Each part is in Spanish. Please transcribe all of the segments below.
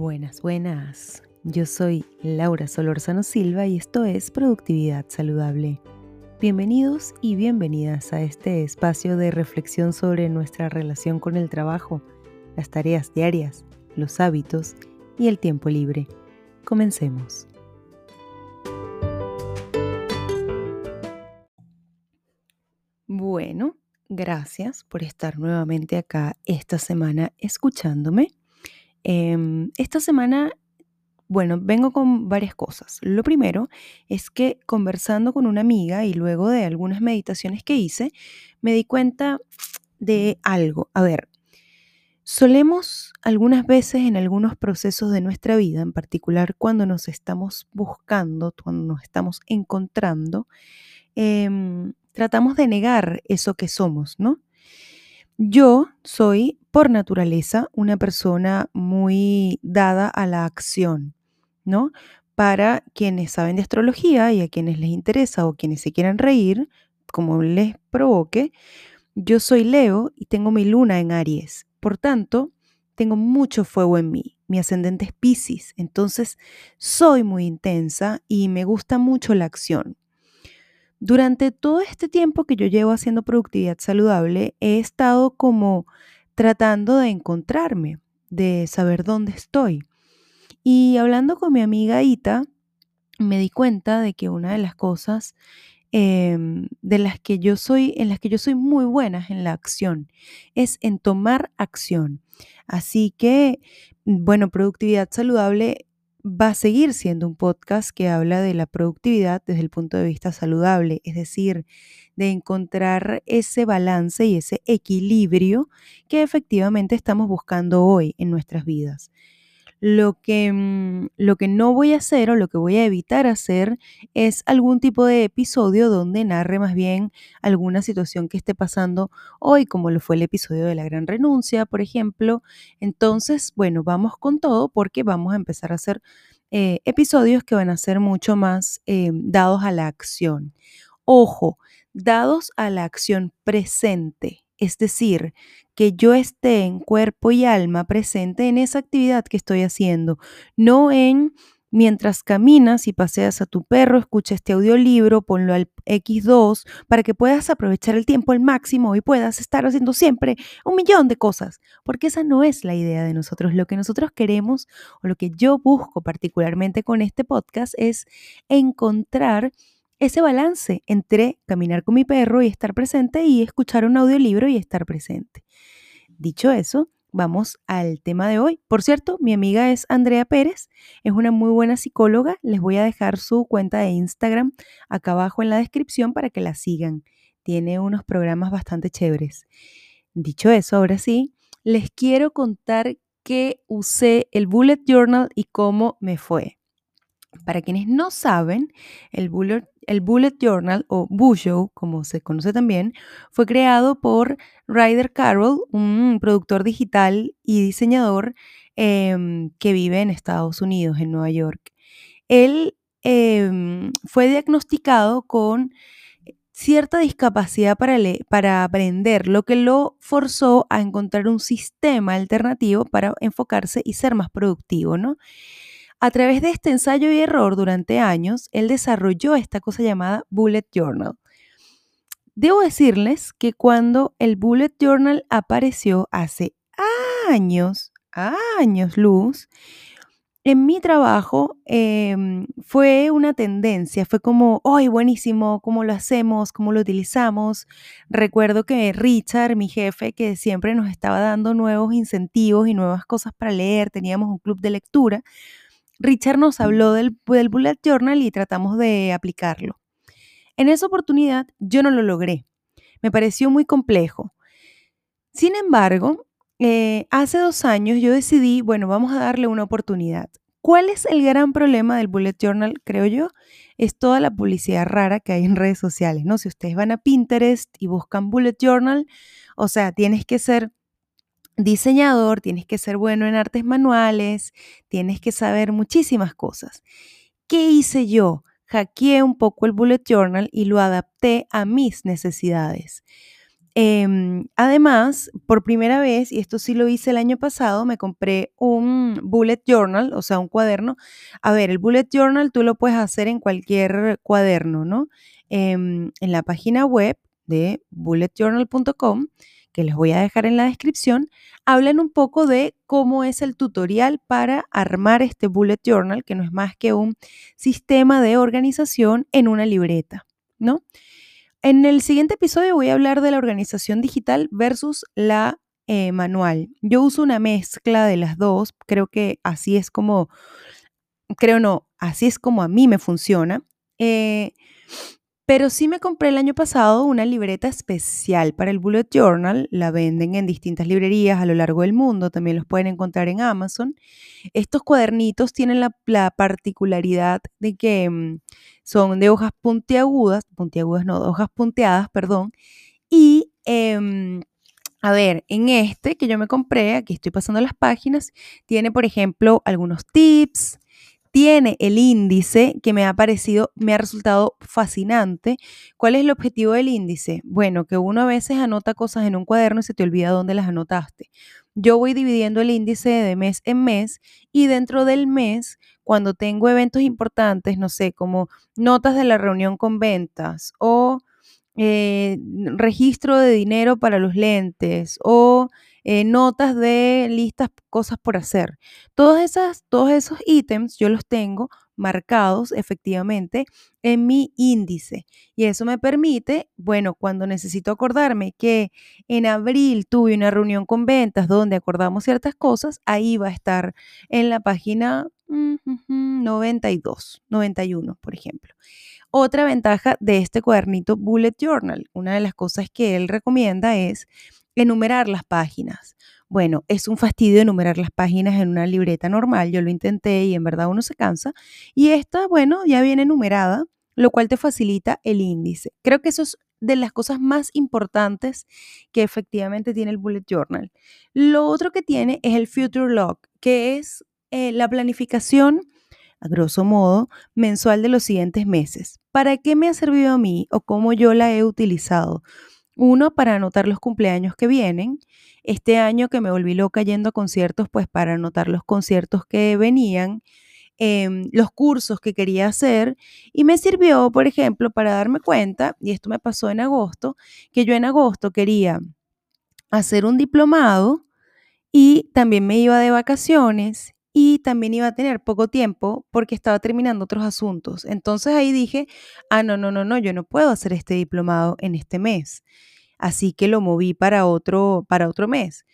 Buenas, buenas. Yo soy Laura Solorzano Silva y esto es Productividad Saludable. Bienvenidos y bienvenidas a este espacio de reflexión sobre nuestra relación con el trabajo, las tareas diarias, los hábitos y el tiempo libre. Comencemos. Bueno, gracias por estar nuevamente acá esta semana escuchándome. Em, esta semana, bueno, vengo con varias cosas. Lo primero es que conversando con una amiga y luego de algunas meditaciones que hice, me di cuenta de algo. A ver, solemos algunas veces en algunos procesos de nuestra vida, en particular cuando nos estamos buscando, cuando nos estamos encontrando, em, tratamos de negar eso que somos, ¿no? Yo soy por naturaleza una persona muy dada a la acción, ¿no? Para quienes saben de astrología y a quienes les interesa o quienes se quieran reír, como les provoque, yo soy Leo y tengo mi luna en Aries. Por tanto, tengo mucho fuego en mí. Mi ascendente es Pisces, entonces soy muy intensa y me gusta mucho la acción. Durante todo este tiempo que yo llevo haciendo productividad saludable, he estado como tratando de encontrarme, de saber dónde estoy. Y hablando con mi amiga Ita, me di cuenta de que una de las cosas em, de las que yo soy, en las que yo soy muy buena en la acción, es en tomar acción. Así que, bueno, productividad saludable va a seguir siendo un podcast que habla de la productividad desde el punto de vista saludable, es decir, de encontrar ese balance y ese equilibrio que efectivamente estamos buscando hoy en nuestras vidas. Lo que, mm, lo que no voy a hacer o lo que voy a evitar hacer es algún tipo de episodio donde narre más bien alguna situación que esté pasando hoy, como lo fue el episodio de la gran renuncia, por ejemplo. Entonces, bueno, vamos con todo porque vamos a empezar a hacer eh, episodios que van a ser mucho más eh, dados a la acción. Ojo, dados a la acción presente, es decir, que yo esté en cuerpo y alma presente en esa actividad que estoy haciendo, no en mientras caminas y paseas a tu perro, escucha este audiolibro, ponlo al X2 para que puedas aprovechar el tiempo al máximo y puedas estar haciendo siempre un millón de cosas, porque esa no es la idea de nosotros. Lo que nosotros queremos o lo que yo busco particularmente con este podcast es encontrar ese balance entre caminar con mi perro y estar presente y escuchar un audiolibro y estar presente. Dicho eso, vamos al tema de hoy. Por cierto, mi amiga es Andrea Pérez, es una muy buena psicóloga. Les voy a dejar su cuenta de Instagram acá abajo en la descripción para que la sigan. Tiene unos programas bastante chéveres. Dicho eso, ahora sí, les quiero contar que usé el Bullet Journal y cómo me fue. Para quienes no saben, el Bullet, Journal o Bujo, como se conoce también, fue creado por Ryder Carroll, un productor digital y diseñador em, que vive en Estados Unidos, en Nueva York. Él em, fue diagnosticado con cierta discapacidad para, para aprender, lo que lo forzó a encontrar un sistema alternativo para enfocarse y ser más productivo, ¿no? A través de este ensayo y error durante años, él desarrolló esta cosa llamada Bullet Journal. Debo decirles que cuando el Bullet Journal apareció hace años, años luz, en mi trabajo em, fue una tendencia, fue como, ¡ay, buenísimo! ¿Cómo lo hacemos? ¿Cómo lo utilizamos? Recuerdo que Richard, mi jefe, que siempre nos estaba dando nuevos incentivos y nuevas cosas para leer, teníamos un club de lectura, Richard nos habló del, Bullet Journal y tratamos de aplicarlo. En esa oportunidad yo no lo logré. Me pareció muy complejo. Sin embargo, eh, hace dos años yo decidí, bueno, vamos a darle una oportunidad. ¿Cuál es el gran problema del Bullet Journal, creo yo? Es toda la publicidad rara que hay en redes sociales, ¿no? Si ustedes van a Pinterest y buscan Bullet Journal, o sea, tienes que ser diseñador, tienes que ser bueno en artes manuales, tienes que saber muchísimas cosas. ¿Qué hice yo? Hackeé un poco el bullet journal y lo adapté a mis necesidades. Em, además, por primera vez, y esto sí lo hice el año pasado, me compré un bullet journal, o sea, un cuaderno. A ver, el bullet journal tú lo puedes hacer en cualquier cuaderno, ¿no? Em, en la página web de bulletjournal.com, que les voy a dejar en la descripción, hablan un poco de cómo es el tutorial para armar este bullet journal, que no es más que un sistema de organización en una libreta, ¿no? En el siguiente episodio voy a hablar de la organización digital versus la eh, manual. Yo uso una mezcla de las dos, creo que así es como, creo no, así es como a mí me funciona. Eh, pero sí me compré el año pasado una libreta especial para el Bullet Journal. La venden en distintas librerías a lo largo del mundo. También los pueden encontrar en Amazon. Estos cuadernitos tienen la, particularidad de que mm, son de hojas puntiagudas, puntiagudas no, hojas punteadas, perdón. Y em, a ver, en este que yo me compré, aquí estoy pasando las páginas, tiene, por ejemplo, algunos tips, tiene el índice que me ha parecido, me ha resultado fascinante. ¿Cuál es el objetivo del índice? Bueno, que uno a veces anota cosas en un cuaderno y se te olvida dónde las anotaste. Yo voy dividiendo el índice de mes en mes y dentro del mes, cuando tengo eventos importantes, no sé, como notas de la reunión con ventas o eh, registro de dinero para los lentes o eh, notas de listas, cosas por hacer. Esas, todos esos ítems yo los tengo marcados efectivamente en mi índice. Y eso me permite, bueno, cuando necesito acordarme que en abril tuve una reunión con ventas donde acordamos ciertas cosas, ahí va a estar en la página 92, 91, por ejemplo. Otra ventaja de este cuadernito Bullet Journal, una de las cosas que él recomienda es enumerar las páginas. Bueno, es un fastidio enumerar las páginas en una libreta normal. Yo lo intenté y en verdad uno se cansa. Y esta, bueno, ya viene enumerada, lo cual te facilita el índice. Creo que eso es de las cosas más importantes que efectivamente tiene el Bullet Journal. Lo otro que tiene es el Future Log, que es eh, la planificación, a grosso modo, mensual de los siguientes meses. ¿Para qué me ha servido a mí o cómo yo la he utilizado? Uno, para anotar los cumpleaños que vienen. Este año que me volví loca yendo a conciertos, pues para anotar los conciertos que venían, em, los cursos que quería hacer. Y me sirvió, por ejemplo, para darme cuenta, y esto me pasó en agosto, que yo en agosto quería hacer un diplomado y también me iba de vacaciones y también iba a tener poco tiempo porque estaba terminando otros asuntos. Entonces ahí dije, ah, no, no, no, no, yo no puedo hacer este diplomado en este mes así que lo moví para otro, para otro mes.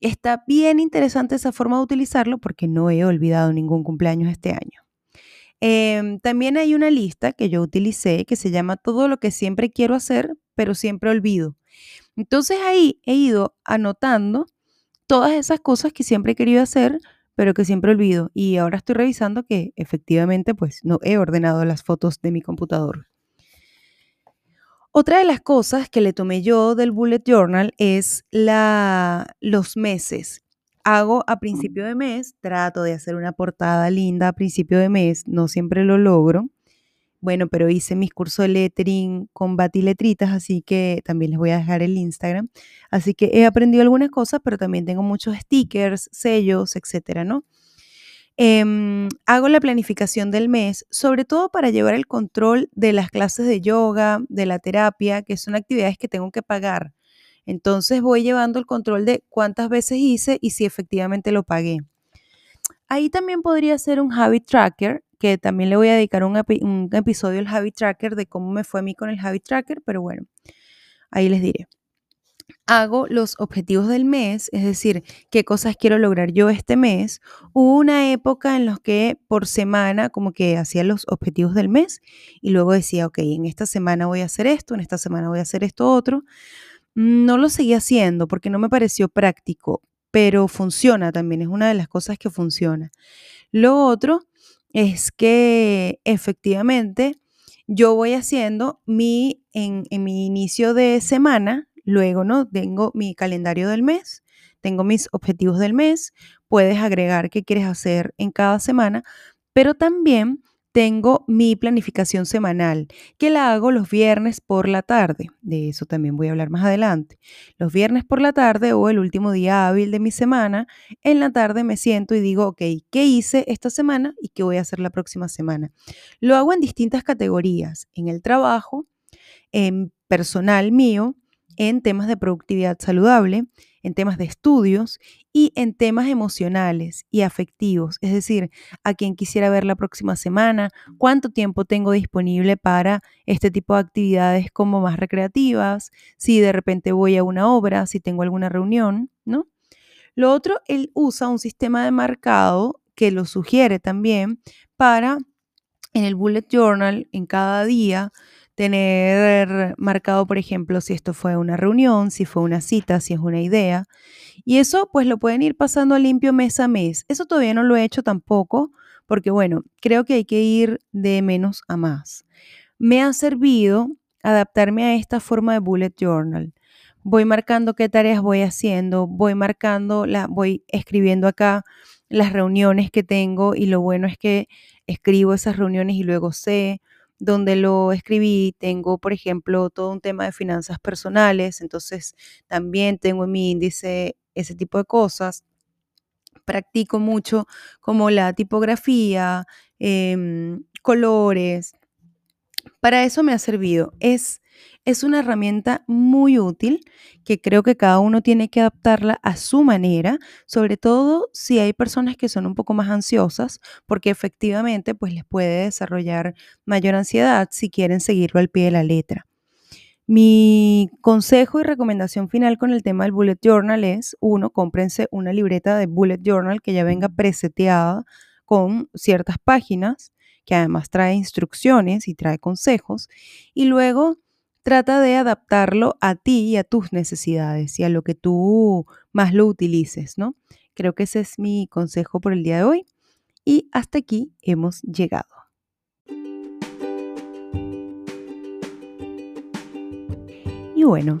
Está bien interesante esa forma de utilizarlo porque no he olvidado ningún cumpleaños este año. Em, también hay una lista que yo utilicé que se llama todo lo que siempre quiero hacer, pero siempre olvido. Entonces ahí he ido anotando todas esas cosas que siempre he querido hacer, pero que siempre olvido. Y ahora estoy revisando que efectivamente pues no he ordenado las fotos de mi computador. Otra de las cosas que le tomé yo del bullet journal es la, los meses. Hago a principio de mes, trato de hacer una portada linda a principio de mes, no siempre lo logro. Bueno, pero hice mis cursos de lettering con batiletritas, así que también les voy a dejar el Instagram. Así que he aprendido algunas cosas, pero también tengo muchos stickers, sellos, etcétera, ¿no? Em, hago la planificación del mes, sobre todo para llevar el control de las clases de yoga, de la terapia, que son actividades que tengo que pagar. Entonces voy llevando el control de cuántas veces hice y si efectivamente lo pagué. Ahí también podría ser un habit tracker, que también le voy a dedicar un, episodio al habit tracker de cómo me fue a mí con el habit tracker, pero bueno, ahí les diré hago los objetivos del mes, es decir, qué cosas quiero lograr yo este mes. Hubo una época en la que por semana como que hacía los objetivos del mes y luego decía, ok, en esta semana voy a hacer esto, en esta semana voy a hacer esto otro. No lo seguí haciendo porque no me pareció práctico, pero funciona también, es una de las cosas que funciona. Lo otro es que efectivamente yo voy haciendo mi, en, mi inicio de semana, Luego, ¿no? Tengo mi calendario del mes, tengo mis objetivos del mes, puedes agregar qué quieres hacer en cada semana, pero también tengo mi planificación semanal, que la hago los viernes por la tarde. De eso también voy a hablar más adelante. Los viernes por la tarde o el último día hábil de mi semana, en la tarde me siento y digo, ok, ¿qué hice esta semana y qué voy a hacer la próxima semana? Lo hago en distintas categorías, en el trabajo, en personal mío, en temas de productividad saludable, en temas de estudios y en temas emocionales y afectivos, es decir, a quien quisiera ver la próxima semana, cuánto tiempo tengo disponible para este tipo de actividades como más recreativas, si de repente voy a una obra, si tengo alguna reunión, ¿no? Lo otro, él usa un sistema de marcado que lo sugiere también para en el bullet journal en cada día tener marcado, por ejemplo, si esto fue una reunión, si fue una cita, si es una idea. Y eso pues lo pueden ir pasando limpio mes a mes. Eso todavía no lo he hecho tampoco, porque bueno, creo que hay que ir de menos a más. Me ha servido adaptarme a esta forma de bullet journal. Voy marcando qué tareas voy haciendo, voy marcando, la, voy escribiendo acá las reuniones que tengo y lo bueno es que escribo esas reuniones y luego sé donde lo escribí, tengo, por ejemplo, todo un tema de finanzas personales, entonces también tengo en mi índice ese tipo de cosas. Practico mucho como la tipografía, em, colores. Para eso me ha servido. Es es una herramienta muy útil que creo que cada uno tiene que adaptarla a su manera, sobre todo si hay personas que son un poco más ansiosas, porque efectivamente pues les puede desarrollar mayor ansiedad si quieren seguirlo al pie de la letra. Mi consejo y recomendación final con el tema del bullet journal es, uno, cómprense una libreta de bullet journal que ya venga preseteada con ciertas páginas, que además trae instrucciones y trae consejos, y luego trata de adaptarlo a ti y a tus necesidades y a lo que tú más lo utilices, ¿no? Creo que ese es mi consejo por el día de hoy y hasta aquí hemos llegado. Y bueno,